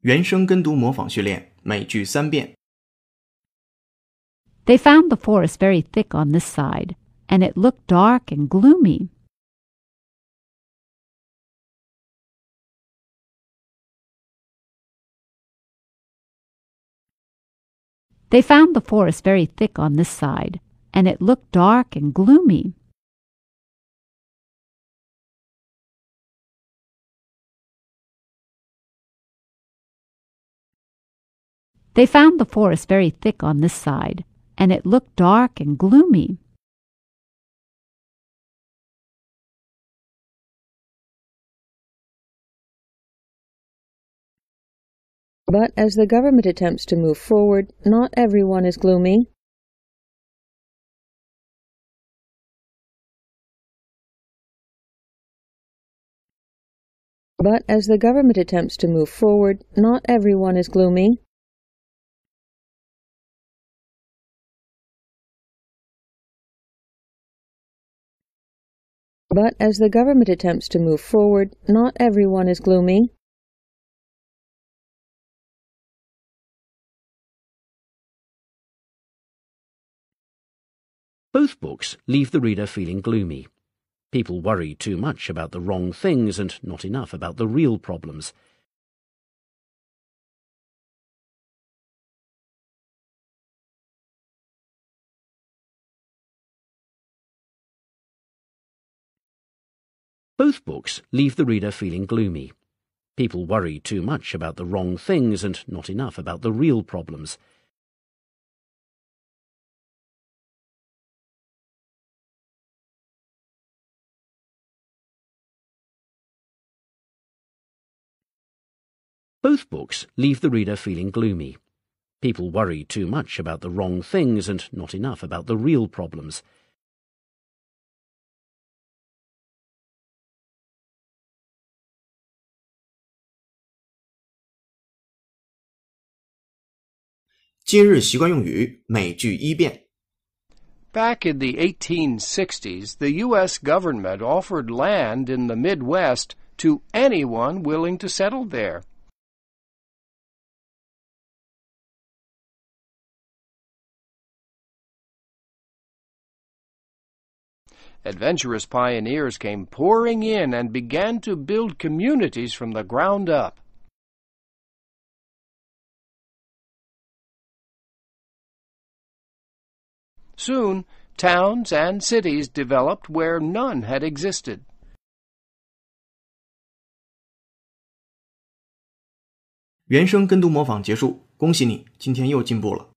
原声跟读模仿训练，每句三遍。 They found the forest very thick on this side, and it looked dark and gloomy. They found the forest very thick on this side, and it looked dark and gloomy. They found the forest very thick on this side, and it looked dark and gloomy. But as the government attempts to move forward, not everyone is gloomy. But as the government attempts to move forward, not everyone is gloomy. But as the government attempts to move forward, not everyone is gloomy. Both books leave the reader feeling gloomy. People worry too much about the wrong things and not enough about the real problems. Both books leave the reader feeling gloomy. People worry too much about the wrong things and not enough about the real problems. Both books leave the reader feeling gloomy. People worry too much about the wrong things and not enough about the real problems. 今日习惯用语，每句一遍。 Back in the 1860s, the U.S. government offered land in the Midwest to anyone willing to settle there. Adventurous pioneers came pouring in and began to build communities from the ground up. Soon, towns and cities developed where none had existed. 原声跟读模仿结束，恭喜你，今天又进步了